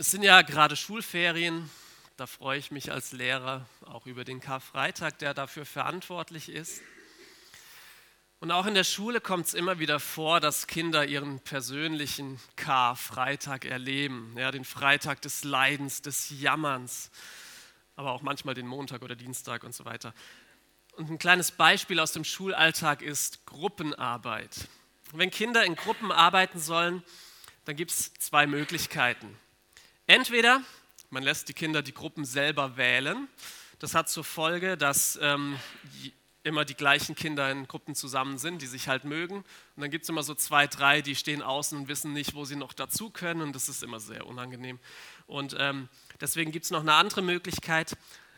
Es sind ja gerade Schulferien. Da freue ich mich als Lehrer auch über den Karfreitag, der dafür verantwortlich ist. Und auch in der Schule kommt es immer wieder vor, dass Kinder ihren persönlichen Karfreitag erleben. Ja, den Freitag des Leidens, des Jammerns, aber auch manchmal den Montag oder Dienstag und so weiter. Und ein kleines Beispiel aus dem Schulalltag ist Gruppenarbeit. Wenn Kinder in Gruppen arbeiten sollen, dann gibt es zwei Möglichkeiten. Entweder man lässt die Kinder die Gruppen selber wählen. Das hat zur Folge, dass ähm, immer die gleichen Kinder in Gruppen zusammen sind, die sich halt mögen. Und dann gibt es immer so zwei, drei, die stehen außen und wissen nicht, wo sie noch dazu können. Und das ist immer sehr unangenehm. Und ähm, deswegen gibt es noch eine andere Möglichkeit,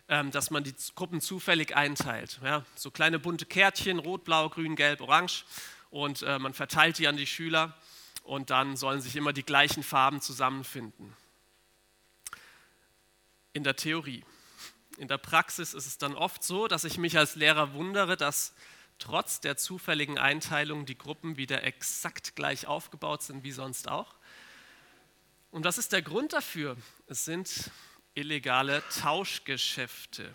ähm, dass man die Gruppen zufällig einteilt. Ja, so kleine bunte Kärtchen, rot, blau, grün, gelb, orange. Und äh, man verteilt die an die Schüler. Und dann sollen sich immer die gleichen Farben zusammenfinden in der Theorie. In der Praxis ist es dann oft so, dass ich mich als Lehrer wundere, dass trotz der zufälligen Einteilung die Gruppen wieder exakt gleich aufgebaut sind wie sonst auch. Und was ist der Grund dafür? Es sind illegale Tauschgeschäfte.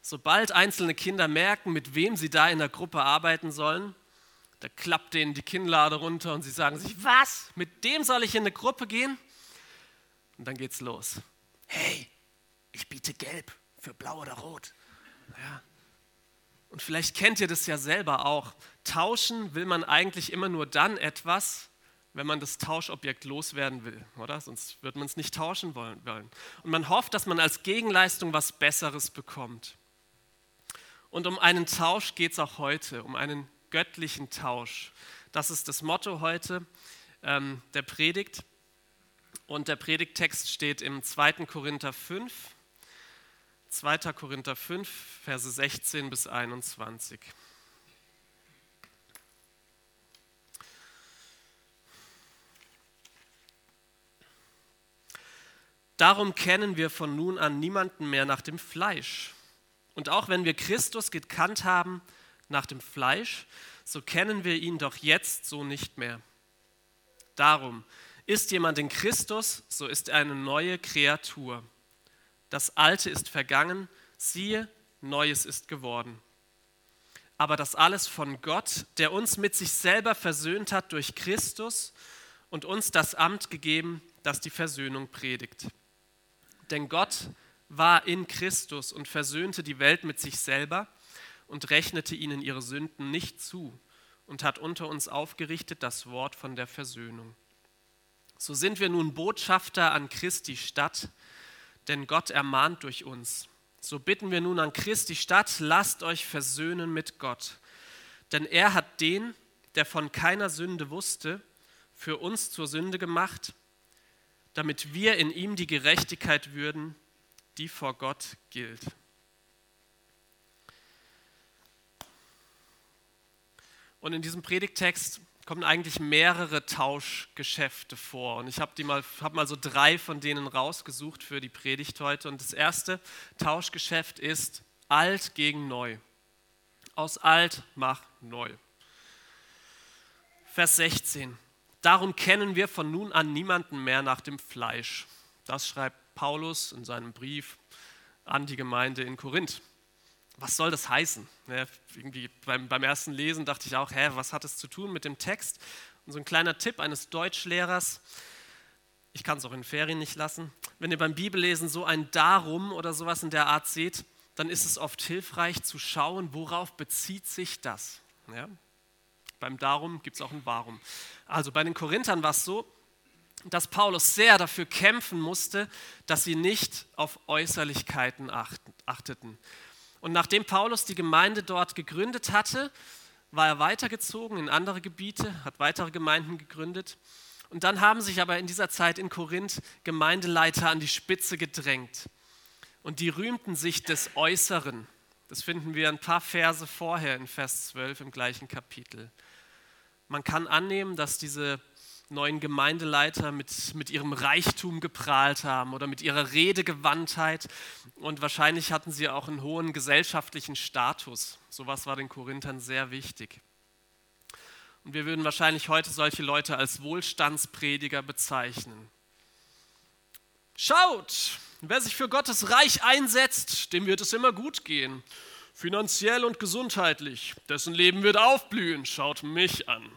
Sobald einzelne Kinder merken, mit wem sie da in der Gruppe arbeiten sollen, da klappt denen die Kinnlade runter und sie sagen sich, was, mit dem soll ich in eine Gruppe gehen? Und dann geht's los hey, ich biete gelb für blau oder rot. Ja. Und vielleicht kennt ihr das ja selber auch. Tauschen will man eigentlich immer nur dann etwas, wenn man das Tauschobjekt loswerden will, oder? Sonst wird man es nicht tauschen wollen. Und man hofft, dass man als Gegenleistung was Besseres bekommt. Und um einen Tausch geht es auch heute, um einen göttlichen Tausch. Das ist das Motto heute ähm, der Predigt. Und der Predigttext steht im 2. Korinther 5, 2. Korinther 5, Verse 16 bis 21. Darum kennen wir von nun an niemanden mehr nach dem Fleisch. Und auch wenn wir Christus gekannt haben nach dem Fleisch, so kennen wir ihn doch jetzt so nicht mehr. Darum, ist jemand in Christus, so ist er eine neue Kreatur. Das Alte ist vergangen, siehe, Neues ist geworden. Aber das alles von Gott, der uns mit sich selber versöhnt hat durch Christus und uns das Amt gegeben, das die Versöhnung predigt. Denn Gott war in Christus und versöhnte die Welt mit sich selber und rechnete ihnen ihre Sünden nicht zu und hat unter uns aufgerichtet das Wort von der Versöhnung. So sind wir nun Botschafter an Christi Stadt, denn Gott ermahnt durch uns. So bitten wir nun an Christi Stadt, lasst euch versöhnen mit Gott. Denn er hat den, der von keiner Sünde wusste, für uns zur Sünde gemacht, damit wir in ihm die Gerechtigkeit würden, die vor Gott gilt. Und in diesem Predigtext kommen eigentlich mehrere Tauschgeschäfte vor. Und ich habe mal, hab mal so drei von denen rausgesucht für die Predigt heute. Und das erste Tauschgeschäft ist alt gegen neu. Aus alt mach neu. Vers 16. Darum kennen wir von nun an niemanden mehr nach dem Fleisch. Das schreibt Paulus in seinem Brief an die Gemeinde in Korinth was soll das heißen? Ja, irgendwie beim, beim, ersten Lesen dachte ich auch, hä, was hat es zu tun mit dem Text? Und so ein kleiner Tipp eines Deutschlehrers, ich kann es auch in Ferien nicht lassen, wenn ihr beim Bibellesen so ein Darum oder sowas in der Art seht, dann ist es oft hilfreich zu schauen, worauf bezieht sich das. Ja? Beim Darum gibt es auch ein Warum. Also bei den Korinthern war es so, dass Paulus sehr dafür kämpfen musste, dass sie nicht auf Äußerlichkeiten achteten. Und nachdem Paulus die Gemeinde dort gegründet hatte, war er weitergezogen in andere Gebiete, hat weitere Gemeinden gegründet. Und dann haben sich aber in dieser Zeit in Korinth Gemeindeleiter an die Spitze gedrängt. Und die rühmten sich des Äußeren. Das finden wir ein paar Verse vorher in Vers 12 im gleichen Kapitel. Man kann annehmen, dass diese neuen Gemeindeleiter mit, mit ihrem Reichtum geprahlt haben oder mit ihrer Redegewandtheit. Und wahrscheinlich hatten sie auch einen hohen gesellschaftlichen Status. Sowas war den Korinthern sehr wichtig. Und wir würden wahrscheinlich heute solche Leute als Wohlstandsprediger bezeichnen. Schaut, wer sich für Gottes Reich einsetzt, dem wird es immer gut gehen. Finanziell und gesundheitlich. Dessen Leben wird aufblühen. Schaut mich an.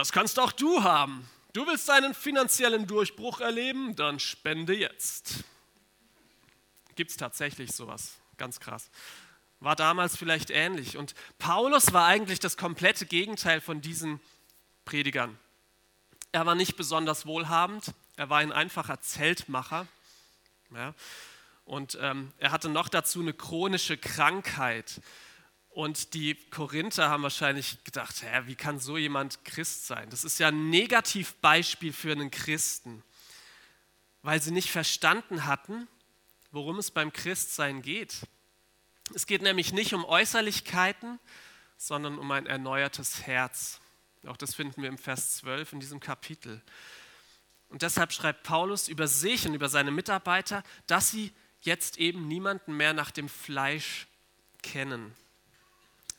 Das kannst auch du haben. Du willst einen finanziellen Durchbruch erleben? Dann spende jetzt. Gibt es tatsächlich sowas? Ganz krass. War damals vielleicht ähnlich. Und Paulus war eigentlich das komplette Gegenteil von diesen Predigern. Er war nicht besonders wohlhabend. Er war ein einfacher Zeltmacher. Ja. Und ähm, er hatte noch dazu eine chronische Krankheit. Und die Korinther haben wahrscheinlich gedacht, hä, wie kann so jemand Christ sein? Das ist ja ein Negativbeispiel für einen Christen, weil sie nicht verstanden hatten, worum es beim Christsein geht. Es geht nämlich nicht um Äußerlichkeiten, sondern um ein erneuertes Herz. Auch das finden wir im Vers 12 in diesem Kapitel. Und deshalb schreibt Paulus über sich und über seine Mitarbeiter, dass sie jetzt eben niemanden mehr nach dem Fleisch kennen.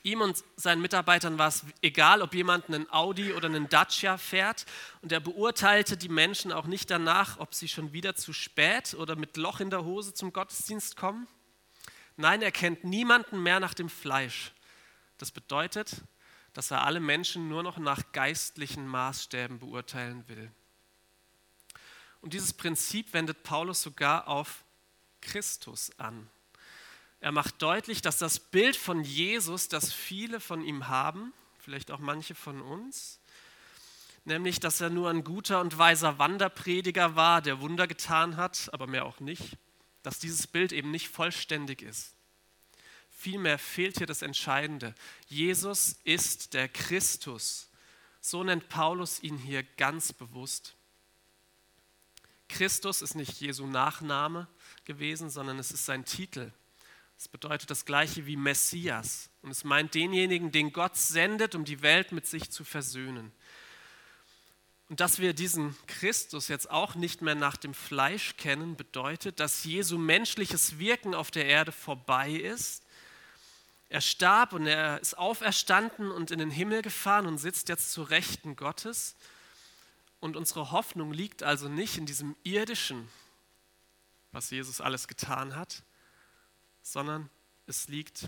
Ihm und seinen Mitarbeitern war es egal, ob jemand einen Audi oder einen Dacia fährt und er beurteilte die Menschen auch nicht danach, ob sie schon wieder zu spät oder mit Loch in der Hose zum Gottesdienst kommen. Nein, er kennt niemanden mehr nach dem Fleisch. Das bedeutet, dass er alle Menschen nur noch nach geistlichen Maßstäben beurteilen will. Und dieses Prinzip wendet Paulus sogar auf Christus an. Er macht deutlich, dass das Bild von Jesus, das viele von ihm haben, vielleicht auch manche von uns, nämlich dass er nur ein guter und weiser Wanderprediger war, der Wunder getan hat, aber mehr auch nicht, dass dieses Bild eben nicht vollständig ist. Vielmehr fehlt hier das Entscheidende. Jesus ist der Christus. So nennt Paulus ihn hier ganz bewusst. Christus ist nicht Jesu Nachname, gewesen, sondern es ist sein Titel. Es bedeutet das gleiche wie Messias und es meint denjenigen, den Gott sendet, um die Welt mit sich zu versöhnen. Und dass wir diesen Christus jetzt auch nicht mehr nach dem Fleisch kennen, bedeutet, dass Jesu menschliches Wirken auf der Erde vorbei ist. Er starb und er ist auferstanden und in den Himmel gefahren und sitzt jetzt zu Rechten Gottes. Und unsere Hoffnung liegt also nicht in diesem irdischen, was Jesus alles getan hat, sondern es liegt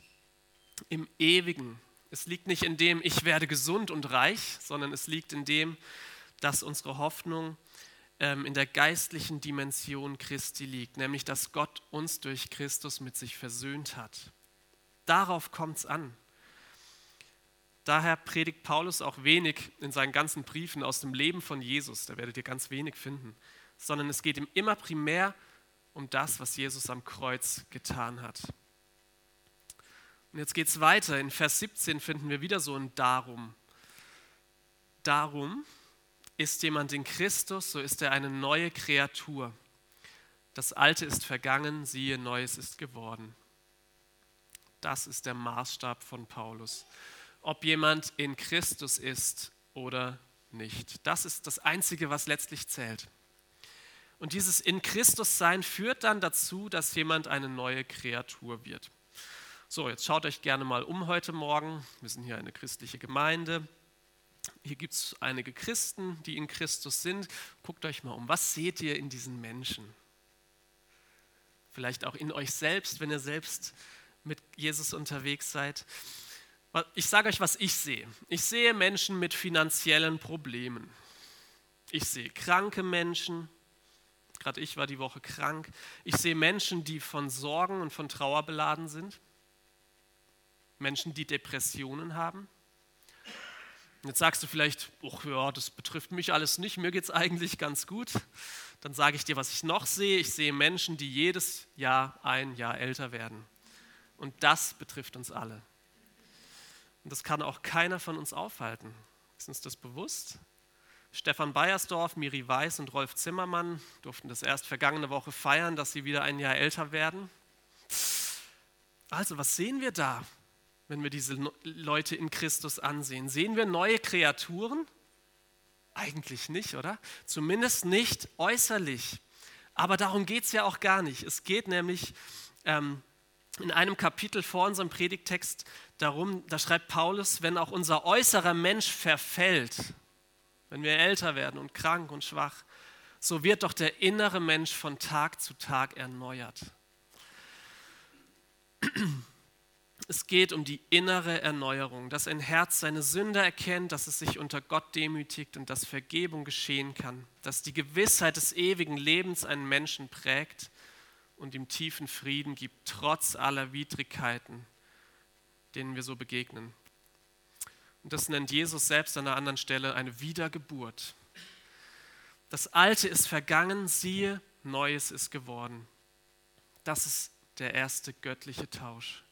im Ewigen. Es liegt nicht in dem, ich werde gesund und reich, sondern es liegt in dem, dass unsere Hoffnung ähm, in der geistlichen Dimension Christi liegt, nämlich dass Gott uns durch Christus mit sich versöhnt hat. Darauf kommt es an. Daher predigt Paulus auch wenig in seinen ganzen Briefen aus dem Leben von Jesus, da werdet ihr ganz wenig finden, sondern es geht ihm immer primär um um das, was Jesus am Kreuz getan hat. Und jetzt geht es weiter. In Vers 17 finden wir wieder so ein Darum. Darum ist jemand in Christus, so ist er eine neue Kreatur. Das Alte ist vergangen, siehe, Neues ist geworden. Das ist der Maßstab von Paulus. Ob jemand in Christus ist oder nicht. Das ist das Einzige, was letztlich zählt. Und dieses in Christus sein führt dann dazu, dass jemand eine neue Kreatur wird. So, jetzt schaut euch gerne mal um heute Morgen. Wir sind hier eine christliche Gemeinde. Hier gibt es einige Christen, die in Christus sind. Guckt euch mal um. Was seht ihr in diesen Menschen? Vielleicht auch in euch selbst, wenn ihr selbst mit Jesus unterwegs seid. Ich sage euch, was ich sehe. Ich sehe Menschen mit finanziellen Problemen. Ich sehe kranke Menschen, Gerade ich war die Woche krank. Ich sehe Menschen, die von Sorgen und von Trauer beladen sind. Menschen, die Depressionen haben. Jetzt sagst du vielleicht, oh ja, das betrifft mich alles nicht, mir geht es eigentlich ganz gut. Dann sage ich dir, was ich noch sehe. Ich sehe Menschen, die jedes Jahr ein Jahr älter werden. Und das betrifft uns alle. Und das kann auch keiner von uns aufhalten. Ist uns das bewusst? Stefan Beiersdorf, Miri Weiß und Rolf Zimmermann durften das erst vergangene Woche feiern, dass sie wieder ein Jahr älter werden. Also, was sehen wir da, wenn wir diese Leute in Christus ansehen? Sehen wir neue Kreaturen? Eigentlich nicht, oder? Zumindest nicht äußerlich. Aber darum geht es ja auch gar nicht. Es geht nämlich ähm, in einem Kapitel vor unserem Predigtext darum, da schreibt Paulus, wenn auch unser äußerer Mensch verfällt, wenn wir älter werden und krank und schwach, so wird doch der innere Mensch von Tag zu Tag erneuert. Es geht um die innere Erneuerung, dass ein Herz seine Sünde erkennt, dass es sich unter Gott demütigt und dass Vergebung geschehen kann, dass die Gewissheit des ewigen Lebens einen Menschen prägt und ihm tiefen Frieden gibt, trotz aller Widrigkeiten, denen wir so begegnen. Und das nennt Jesus selbst an einer anderen Stelle eine Wiedergeburt. Das Alte ist vergangen, siehe, Neues ist geworden. Das ist der erste göttliche Tausch.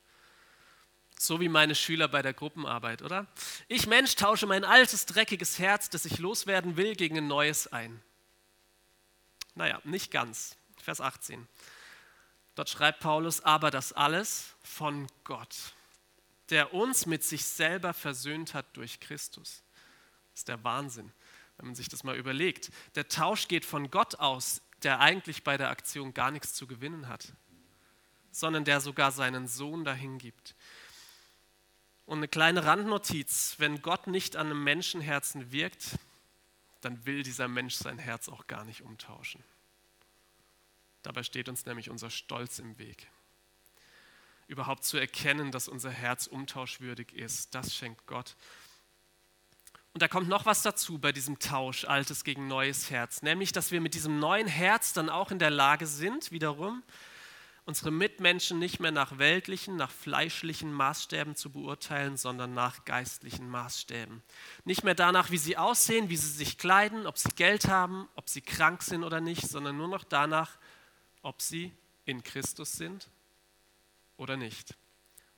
So wie meine Schüler bei der Gruppenarbeit, oder? Ich Mensch tausche mein altes, dreckiges Herz, das ich loswerden will, gegen ein neues ein. Naja, nicht ganz. Vers 18. Dort schreibt Paulus, aber das alles von Gott, der uns mit sich selber versöhnt hat durch Christus. Das ist der Wahnsinn, wenn man sich das mal überlegt. Der Tausch geht von Gott aus, der eigentlich bei der Aktion gar nichts zu gewinnen hat, sondern der sogar seinen Sohn dahin gibt. Und eine kleine Randnotiz, wenn Gott nicht an einem Menschenherzen wirkt, dann will dieser Mensch sein Herz auch gar nicht umtauschen. Dabei steht uns nämlich unser Stolz im Weg. Überhaupt zu erkennen, dass unser Herz umtauschwürdig ist, das schenkt Gott. Und da kommt noch was dazu bei diesem Tausch, altes gegen neues Herz, nämlich, dass wir mit diesem neuen Herz dann auch in der Lage sind, wiederum unsere Mitmenschen nicht mehr nach weltlichen, nach fleischlichen Maßstäben zu beurteilen, sondern nach geistlichen Maßstäben. Nicht mehr danach, wie sie aussehen, wie sie sich kleiden, ob sie Geld haben, ob sie krank sind oder nicht, sondern nur noch danach, ob sie in Christus sind oder nicht.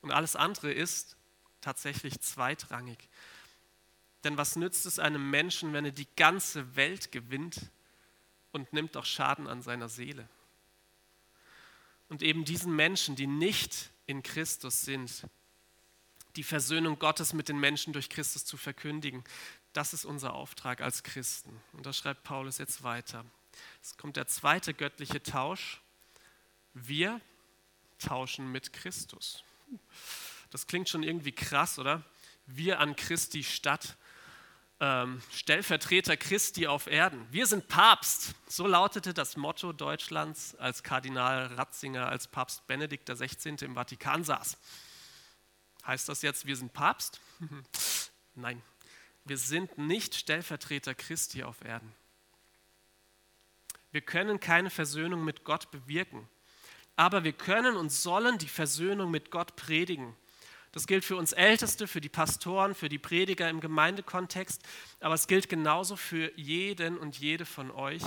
Und alles andere ist tatsächlich zweitrangig. Denn was nützt es einem Menschen, wenn er die ganze Welt gewinnt und nimmt doch Schaden an seiner Seele? und eben diesen Menschen, die nicht in Christus sind, die Versöhnung Gottes mit den Menschen durch Christus zu verkündigen. Das ist unser Auftrag als Christen. Und da schreibt Paulus jetzt weiter. Es kommt der zweite göttliche Tausch. Wir tauschen mit Christus. Das klingt schon irgendwie krass, oder? Wir an Christi Stadt ähm, Stellvertreter Christi auf Erden. Wir sind Papst. So lautete das Motto Deutschlands, als Kardinal Ratzinger als Papst Benedikt XVI. im Vatikan saß. Heißt das jetzt, wir sind Papst? Nein, wir sind nicht Stellvertreter Christi auf Erden. Wir können keine Versöhnung mit Gott bewirken, aber wir können und sollen die Versöhnung mit Gott predigen. Das gilt für uns Älteste, für die Pastoren, für die Prediger im Gemeindekontext, aber es gilt genauso für jeden und jede von euch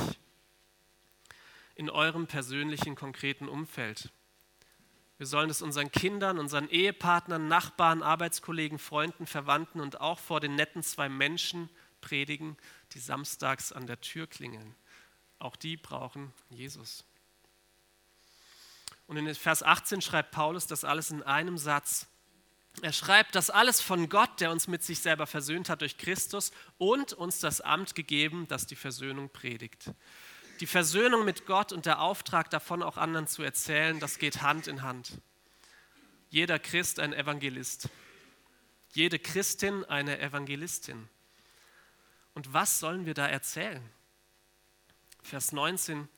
in eurem persönlichen, konkreten Umfeld. Wir sollen es unseren Kindern, unseren Ehepartnern, Nachbarn, Arbeitskollegen, Freunden, Verwandten und auch vor den netten zwei Menschen predigen, die samstags an der Tür klingeln. Auch die brauchen Jesus. Und in Vers 18 schreibt Paulus das alles in einem Satz. Er schreibt, dass alles von Gott, der uns mit sich selber versöhnt hat durch Christus und uns das Amt gegeben, das die Versöhnung predigt. Die Versöhnung mit Gott und der Auftrag davon auch anderen zu erzählen, das geht Hand in Hand. Jeder Christ ein Evangelist, jede Christin eine Evangelistin. Und was sollen wir da erzählen? Vers 19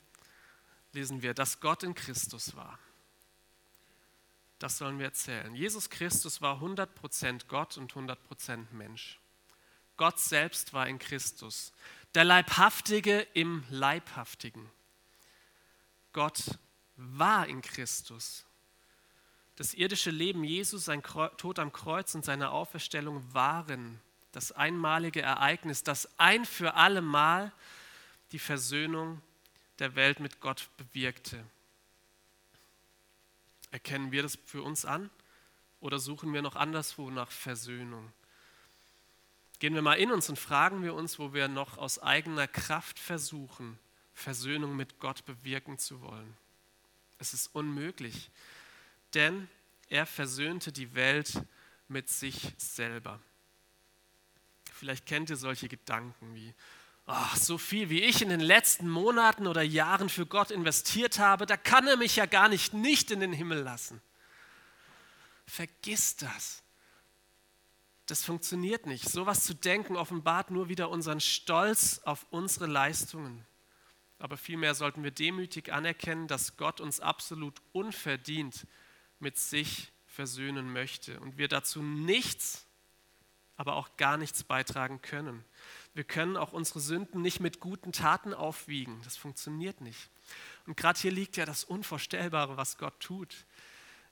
lesen wir, dass Gott in Christus war das sollen wir erzählen. Jesus Christus war 100% Gott und 100% Mensch. Gott selbst war in Christus. Der Leibhaftige im Leibhaftigen. Gott war in Christus. Das irdische Leben Jesus, sein Tod am Kreuz und seine Auferstellung waren das einmalige Ereignis, das ein für alle Mal die Versöhnung der Welt mit Gott bewirkte. Erkennen wir das für uns an oder suchen wir noch anderswo nach Versöhnung? Gehen wir mal in uns und fragen wir uns, wo wir noch aus eigener Kraft versuchen, Versöhnung mit Gott bewirken zu wollen. Es ist unmöglich, denn er versöhnte die Welt mit sich selber. Vielleicht kennt ihr solche Gedanken wie, ach, so viel wie ich in den letzten Monaten oder Jahren für Gott investiert habe, da kann er mich ja gar nicht nicht in den Himmel lassen. Vergiss das. Das funktioniert nicht. Sowas zu denken offenbart nur wieder unseren Stolz auf unsere Leistungen. aber vielmehr sollten wir demütig anerkennen, dass Gott uns absolut unverdient mit sich versöhnen möchte und wir dazu nichts, aber auch gar nichts beitragen können. Wir können auch unsere Sünden nicht mit guten Taten aufwiegen. Das funktioniert nicht. Und gerade hier liegt ja das Unvorstellbare, was Gott tut.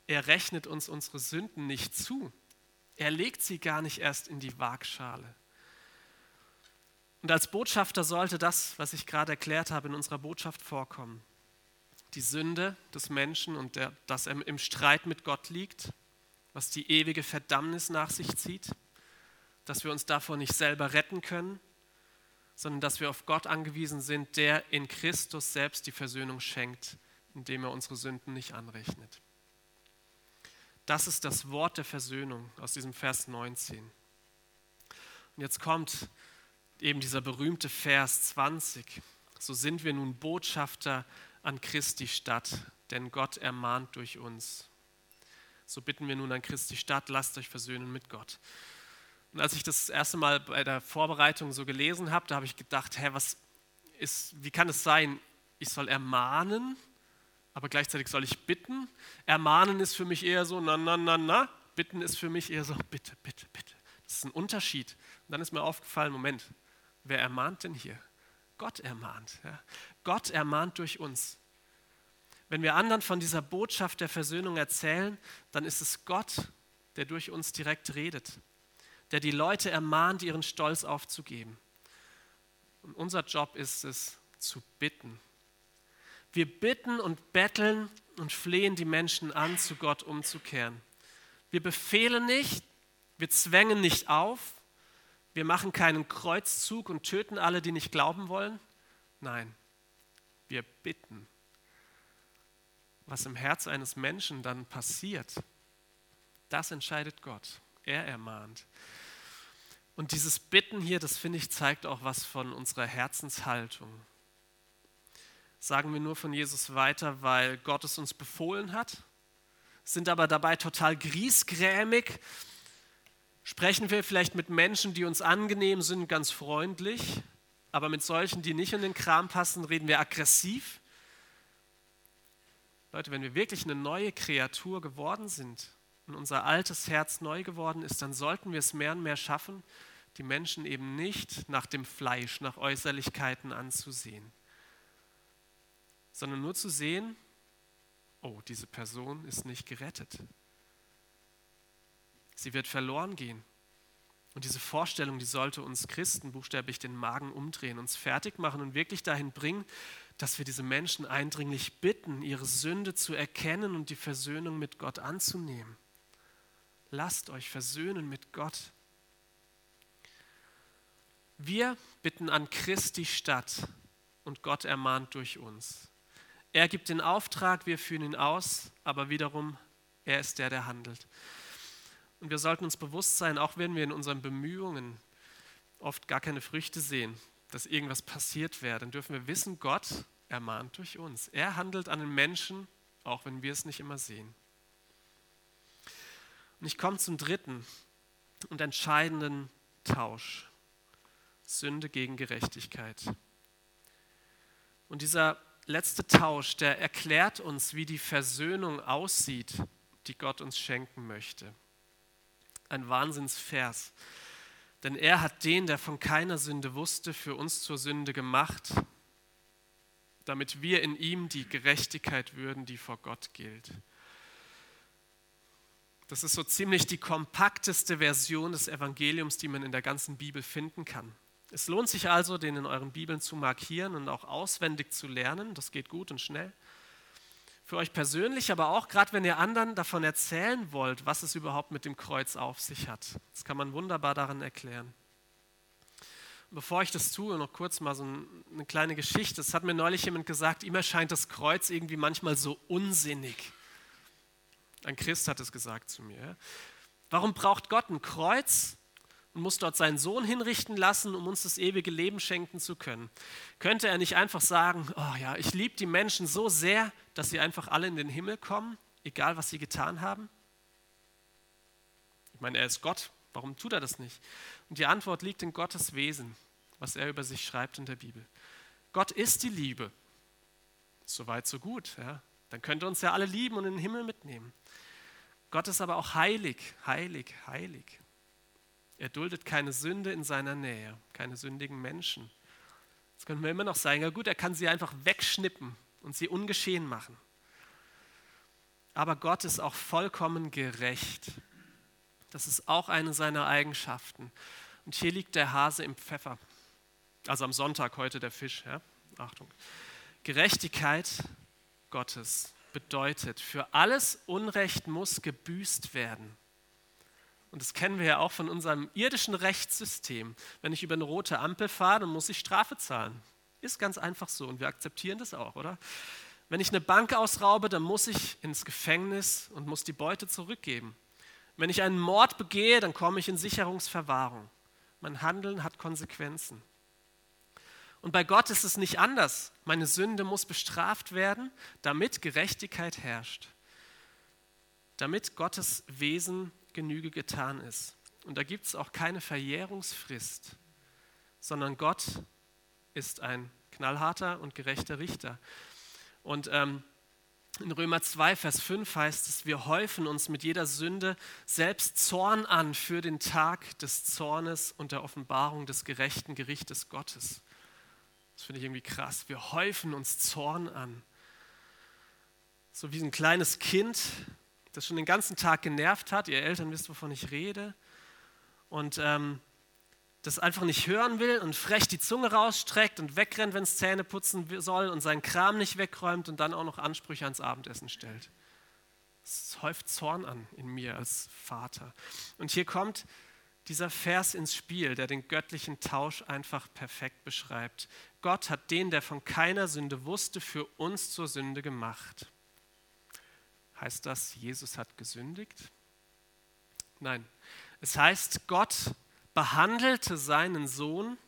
Er rechnet uns unsere Sünden nicht zu. Er legt sie gar nicht erst in die Waagschale. Und als Botschafter sollte das, was ich gerade erklärt habe, in unserer Botschaft vorkommen. Die Sünde des Menschen und der, dass er im Streit mit Gott liegt, was die ewige Verdammnis nach sich zieht, dass wir uns davor nicht selber retten können, sondern dass wir auf Gott angewiesen sind, der in Christus selbst die Versöhnung schenkt, indem er unsere Sünden nicht anrechnet. Das ist das Wort der Versöhnung aus diesem Vers 19. Und jetzt kommt eben dieser berühmte Vers 20. So sind wir nun Botschafter an Christi Stadt, denn Gott ermahnt durch uns. So bitten wir nun an Christi Stadt, lasst euch versöhnen mit Gott. Und als ich das erste Mal bei der Vorbereitung so gelesen habe, da habe ich gedacht, hä, was ist, wie kann es sein, ich soll ermahnen, aber gleichzeitig soll ich bitten? Ermahnen ist für mich eher so, na, na, na, na. Bitten ist für mich eher so, bitte, bitte, bitte. Das ist ein Unterschied. Und dann ist mir aufgefallen, Moment, Wer ermahnt denn hier? Gott ermahnt. Ja. Gott ermahnt durch uns. Wenn wir anderen von dieser Botschaft der Versöhnung erzählen, dann ist es Gott, der durch uns direkt redet, der die Leute ermahnt, ihren Stolz aufzugeben. Und unser Job ist es, zu bitten. Wir bitten und betteln und flehen die Menschen an, zu Gott umzukehren. Wir befehlen nicht, wir zwängen nicht auf, wir machen keinen Kreuzzug und töten alle, die nicht glauben wollen. Nein, wir bitten. Was im Herz eines Menschen dann passiert, das entscheidet Gott. Er ermahnt. Und dieses Bitten hier, das finde ich, zeigt auch was von unserer Herzenshaltung. Sagen wir nur von Jesus weiter, weil Gott es uns befohlen hat, sind aber dabei total griesgrämig Sprechen wir vielleicht mit Menschen, die uns angenehm sind, ganz freundlich, aber mit solchen, die nicht in den Kram passen, reden wir aggressiv? Leute, wenn wir wirklich eine neue Kreatur geworden sind und unser altes Herz neu geworden ist, dann sollten wir es mehr und mehr schaffen, die Menschen eben nicht nach dem Fleisch, nach Äußerlichkeiten anzusehen, sondern nur zu sehen, oh, diese Person ist nicht gerettet. Sie wird verloren gehen. Und diese Vorstellung, die sollte uns Christen buchstäblich den Magen umdrehen, uns fertig machen und wirklich dahin bringen, dass wir diese Menschen eindringlich bitten, ihre Sünde zu erkennen und die Versöhnung mit Gott anzunehmen. Lasst euch versöhnen mit Gott. Wir bitten an Christi Stadt und Gott ermahnt durch uns. Er gibt den Auftrag, wir führen ihn aus, aber wiederum, er ist der, der handelt. Und wir sollten uns bewusst sein, auch wenn wir in unseren Bemühungen oft gar keine Früchte sehen, dass irgendwas passiert wäre, dann dürfen wir wissen, Gott ermahnt durch uns. Er handelt an den Menschen, auch wenn wir es nicht immer sehen. Und ich komme zum dritten und entscheidenden Tausch. Sünde gegen Gerechtigkeit. Und dieser letzte Tausch, der erklärt uns, wie die Versöhnung aussieht, die Gott uns schenken möchte ein Wahnsinnsvers. Denn er hat den, der von keiner Sünde wusste, für uns zur Sünde gemacht, damit wir in ihm die Gerechtigkeit würden, die vor Gott gilt. Das ist so ziemlich die kompakteste Version des Evangeliums, die man in der ganzen Bibel finden kann. Es lohnt sich also, den in euren Bibeln zu markieren und auch auswendig zu lernen. Das geht gut und schnell für euch persönlich, aber auch gerade wenn ihr anderen davon erzählen wollt, was es überhaupt mit dem Kreuz auf sich hat. Das kann man wunderbar daran erklären. Bevor ich das tue, noch kurz mal so eine kleine Geschichte. Es hat mir neulich jemand gesagt, ihm erscheint das Kreuz irgendwie manchmal so unsinnig. Ein Christ hat es gesagt zu mir. Warum braucht Gott ein Kreuz? und muss dort seinen Sohn hinrichten lassen, um uns das ewige Leben schenken zu können. Könnte er nicht einfach sagen, oh ja, ich liebe die Menschen so sehr, dass sie einfach alle in den Himmel kommen, egal was sie getan haben? Ich meine, er ist Gott, warum tut er das nicht? Und die Antwort liegt in Gottes Wesen, was er über sich schreibt in der Bibel. Gott ist die Liebe. Soweit, so gut. Ja? Dann könnte uns ja alle lieben und in den Himmel mitnehmen. Gott ist aber auch heilig, heilig, heilig. Er duldet keine Sünde in seiner Nähe, keine sündigen Menschen. Jetzt können wir immer noch sagen, ja gut, er kann sie einfach wegschnippen und sie ungeschehen machen. Aber Gott ist auch vollkommen gerecht. Das ist auch eine seiner Eigenschaften. Und hier liegt der Hase im Pfeffer. Also am Sonntag heute der Fisch. Ja? Achtung. Gerechtigkeit Gottes bedeutet, für alles Unrecht muss gebüßt werden. Und das kennen wir ja auch von unserem irdischen Rechtssystem. Wenn ich über eine rote Ampel fahre, dann muss ich Strafe zahlen. Ist ganz einfach so und wir akzeptieren das auch, oder? Wenn ich eine Bank ausraube, dann muss ich ins Gefängnis und muss die Beute zurückgeben. Wenn ich einen Mord begehe, dann komme ich in Sicherungsverwahrung. Mein Handeln hat Konsequenzen. Und bei Gott ist es nicht anders. Meine Sünde muss bestraft werden, damit Gerechtigkeit herrscht. Damit Gottes Wesen Genüge getan ist. Und da gibt es auch keine Verjährungsfrist, sondern Gott ist ein knallharter und gerechter Richter. Und ähm, in Römer 2, Vers 5 heißt es, wir häufen uns mit jeder Sünde selbst Zorn an für den Tag des Zornes und der Offenbarung des gerechten Gerichtes Gottes. Das finde ich irgendwie krass. Wir häufen uns Zorn an. So wie ein kleines Kind, das schon den ganzen Tag genervt hat, ihr Eltern wisst, wovon ich rede, und ähm, das einfach nicht hören will und frech die Zunge rausstreckt und wegrennt, wenn es Zähne putzen soll und seinen Kram nicht wegräumt und dann auch noch Ansprüche ans Abendessen stellt. Es häuft Zorn an in mir als Vater. Und hier kommt dieser Vers ins Spiel, der den göttlichen Tausch einfach perfekt beschreibt. Gott hat den, der von keiner Sünde wusste, für uns zur Sünde gemacht. Heißt das, Jesus hat gesündigt? Nein. Es heißt, Gott behandelte seinen Sohn,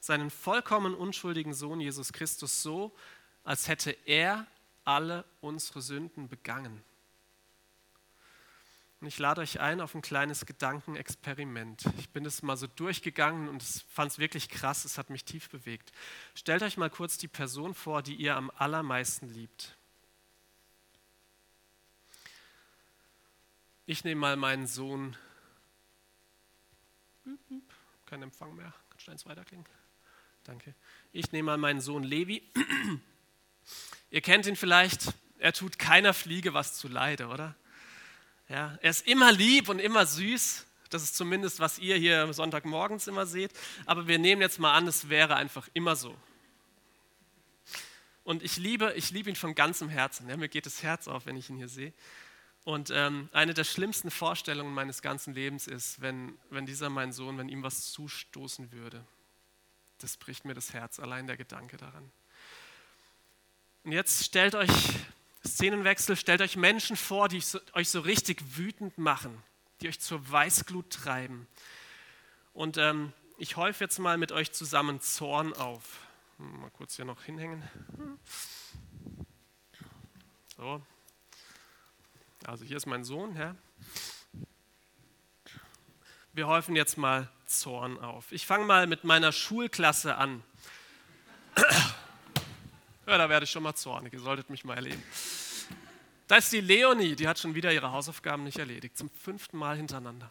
seinen vollkommen unschuldigen Sohn Jesus Christus so, als hätte er alle unsere Sünden begangen. Und ich lade euch ein auf ein kleines Gedankenexperiment. Ich bin es mal so durchgegangen und fand es wirklich krass, es hat mich tief bewegt. Stellt euch mal kurz die Person vor, die ihr am allermeisten liebt. Ich nehme mal meinen Sohn. Kein Empfang mehr. Kannst du eins weiterklingen? Danke. Ich nehme mal meinen Sohn Levi. Ihr kennt ihn vielleicht. Er tut keiner Fliege was zu Leide, oder? Ja, er ist immer lieb und immer süß. Das ist zumindest, was ihr hier Sonntagmorgens immer seht. Aber wir nehmen jetzt mal an, es wäre einfach immer so. Und ich liebe, ich liebe ihn von ganzem Herzen. Ja, mir geht das Herz auf, wenn ich ihn hier sehe. Und ähm, eine der schlimmsten Vorstellungen meines ganzen Lebens ist, wenn, wenn dieser mein Sohn, wenn ihm was zustoßen würde. Das bricht mir das Herz, allein der Gedanke daran. Und jetzt stellt euch Szenenwechsel, stellt euch Menschen vor, die euch so richtig wütend machen, die euch zur Weißglut treiben. Und ähm, ich häufe jetzt mal mit euch zusammen Zorn auf. Mal kurz hier noch hinhängen. So, also hier ist mein Sohn, ja. Wir häufen jetzt mal Zorn auf. Ich fange mal mit meiner Schulklasse an. Ja, da werde ich schon mal zornig, ihr solltet mich mal erleben. Da ist die Leonie, die hat schon wieder ihre Hausaufgaben nicht erledigt, zum fünften Mal hintereinander.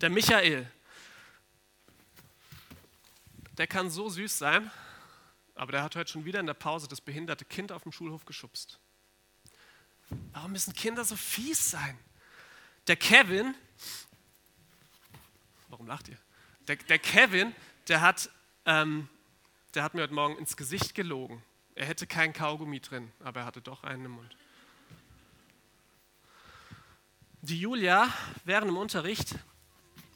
Der Michael, der kann so süß sein, aber der hat heute schon wieder in der Pause das behinderte Kind auf dem Schulhof geschubst. Warum müssen Kinder so fies sein? Der Kevin, warum lacht ihr? Der, der Kevin, der hat, ähm, der hat mir heute Morgen ins Gesicht gelogen. Er hätte kein Kaugummi drin, aber er hatte doch einen im Mund. Die Julia, während im Unterricht,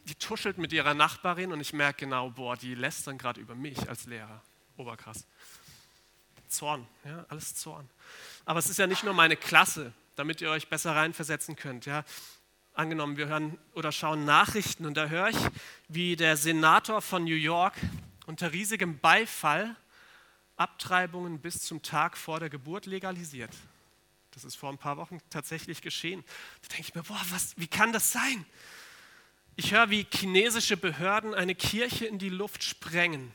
die tuschelt mit ihrer Nachbarin und ich merke genau, boah, die lästern gerade über mich als Lehrer. Oberkrass. Zorn, ja, alles Zorn. Aber es ist ja nicht nur meine Klasse, damit ihr euch besser reinversetzen könnt. Ja. Angenommen, wir hören oder schauen Nachrichten und da höre ich, wie der Senator von New York unter riesigem Beifall Abtreibungen bis zum Tag vor der Geburt legalisiert. Das ist vor ein paar Wochen tatsächlich geschehen. Da denke ich mir, boah, was, wie kann das sein? Ich höre, wie chinesische Behörden eine Kirche in die Luft sprengen.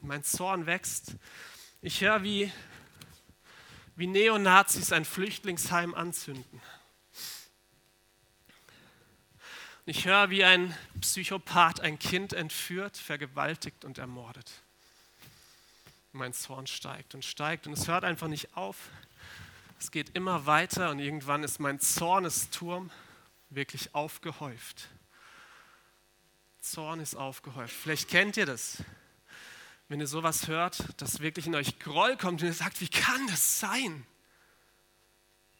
Mein Zorn wächst. Ich höre, wie, wie Neonazis ein Flüchtlingsheim anzünden. Ich höre, wie ein Psychopath ein Kind entführt, vergewaltigt und ermordet. Mein Zorn steigt und steigt und es hört einfach nicht auf. Es geht immer weiter und irgendwann ist mein Zornesturm wirklich aufgehäuft. Zorn ist aufgehäuft. Vielleicht kennt ihr das, wenn ihr sowas hört, dass wirklich in euch Groll kommt und ihr sagt, wie kann das sein,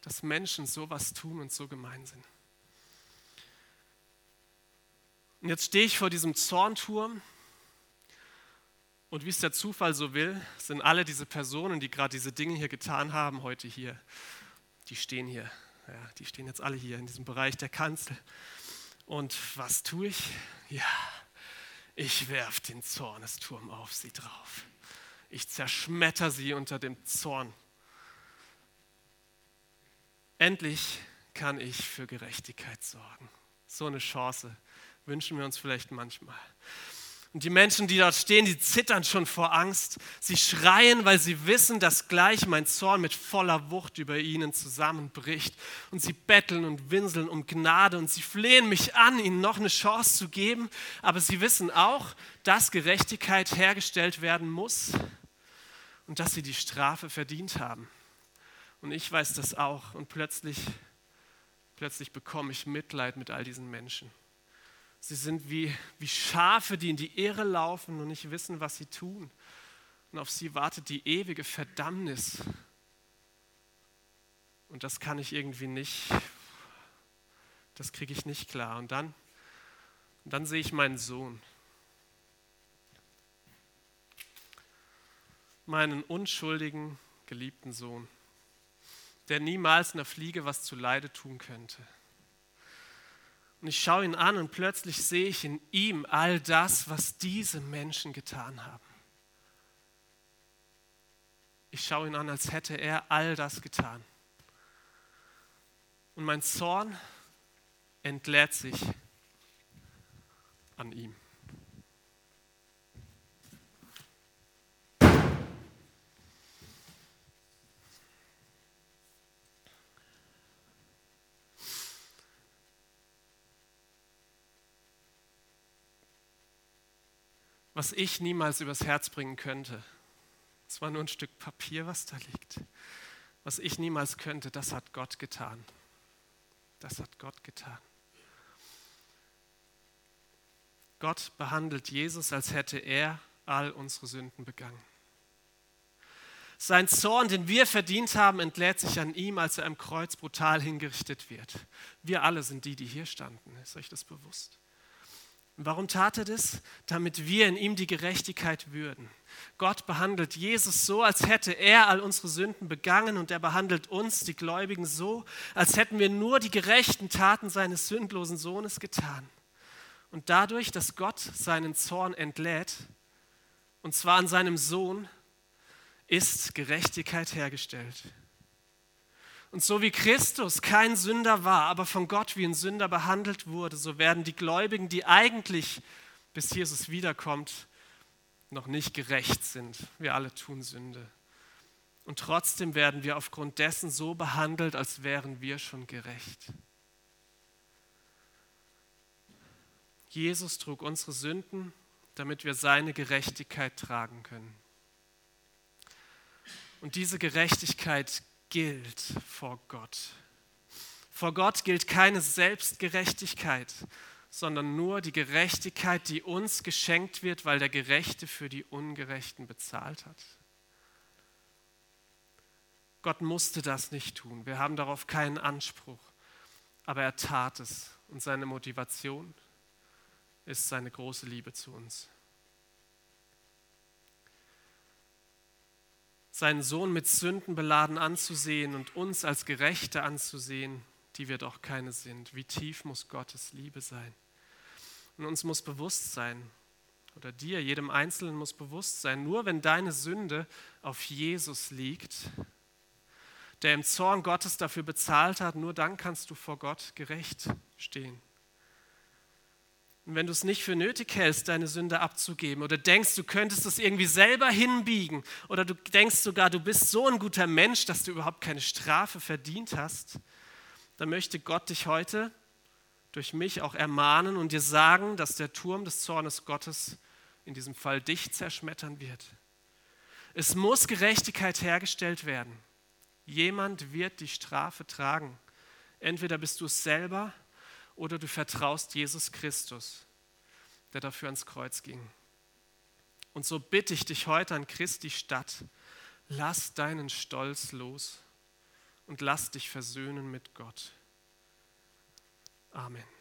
dass Menschen sowas tun und so gemein sind. Und jetzt stehe ich vor diesem Zornturm und wie es der Zufall so will, sind alle diese Personen, die gerade diese Dinge hier getan haben, heute hier. Die stehen hier. Ja, die stehen jetzt alle hier in diesem Bereich der Kanzel. Und was tue ich? Ja, ich werfe den Zornesturm auf sie drauf. Ich zerschmetter sie unter dem Zorn. Endlich kann ich für Gerechtigkeit sorgen. So eine Chance wünschen wir uns vielleicht manchmal. Und die Menschen, die dort stehen, die zittern schon vor Angst. Sie schreien, weil sie wissen, dass gleich mein Zorn mit voller Wucht über ihnen zusammenbricht. Und sie betteln und winseln um Gnade und sie flehen mich an, ihnen noch eine Chance zu geben. Aber sie wissen auch, dass Gerechtigkeit hergestellt werden muss und dass sie die Strafe verdient haben. Und ich weiß das auch. Und plötzlich, plötzlich bekomme ich Mitleid mit all diesen Menschen. Sie sind wie, wie Schafe, die in die Irre laufen und nicht wissen, was sie tun. Und auf sie wartet die ewige Verdammnis. Und das kann ich irgendwie nicht, das kriege ich nicht klar. Und dann, und dann sehe ich meinen Sohn. Meinen unschuldigen, geliebten Sohn, der niemals einer Fliege was zu Leide tun könnte. Und ich schaue ihn an und plötzlich sehe ich in ihm all das, was diese Menschen getan haben. Ich schaue ihn an, als hätte er all das getan. Und mein Zorn entlädt sich an ihm. Was ich niemals übers Herz bringen könnte. Es war nur ein Stück Papier, was da liegt. Was ich niemals könnte, das hat Gott getan. Das hat Gott getan. Gott behandelt Jesus, als hätte er all unsere Sünden begangen. Sein Zorn, den wir verdient haben, entlädt sich an ihm, als er am Kreuz brutal hingerichtet wird. Wir alle sind die, die hier standen. Ist euch das bewusst? Warum tat er das? Damit wir in ihm die Gerechtigkeit würden. Gott behandelt Jesus so, als hätte er all unsere Sünden begangen und er behandelt uns, die Gläubigen, so, als hätten wir nur die gerechten Taten seines sündlosen Sohnes getan. Und dadurch, dass Gott seinen Zorn entlädt, und zwar an seinem Sohn, ist Gerechtigkeit hergestellt. Und so wie Christus kein Sünder war, aber von Gott wie ein Sünder behandelt wurde, so werden die Gläubigen, die eigentlich, bis Jesus wiederkommt, noch nicht gerecht sind. Wir alle tun Sünde. Und trotzdem werden wir aufgrund dessen so behandelt, als wären wir schon gerecht. Jesus trug unsere Sünden, damit wir seine Gerechtigkeit tragen können. Und diese Gerechtigkeit gilt vor Gott. Vor Gott gilt keine Selbstgerechtigkeit, sondern nur die Gerechtigkeit, die uns geschenkt wird, weil der Gerechte für die Ungerechten bezahlt hat. Gott musste das nicht tun. Wir haben darauf keinen Anspruch. Aber er tat es. Und seine Motivation ist seine große Liebe zu uns. Seinen Sohn mit Sünden beladen anzusehen und uns als Gerechte anzusehen, die wir doch keine sind. Wie tief muss Gottes Liebe sein? Und uns muss bewusst sein, oder dir, jedem Einzelnen muss bewusst sein, nur wenn deine Sünde auf Jesus liegt, der im Zorn Gottes dafür bezahlt hat, nur dann kannst du vor Gott gerecht stehen. Und wenn du es nicht für nötig hältst, deine Sünde abzugeben oder denkst, du könntest es irgendwie selber hinbiegen oder du denkst sogar, du bist so ein guter Mensch, dass du überhaupt keine Strafe verdient hast, dann möchte Gott dich heute durch mich auch ermahnen und dir sagen, dass der Turm des Zornes Gottes in diesem Fall dich zerschmettern wird. Es muss Gerechtigkeit hergestellt werden. Jemand wird die Strafe tragen. Entweder bist du es selber oder du vertraust Jesus Christus, der dafür ans Kreuz ging. Und so bitte ich dich heute an Christi Stadt, lass deinen Stolz los und lass dich versöhnen mit Gott. Amen.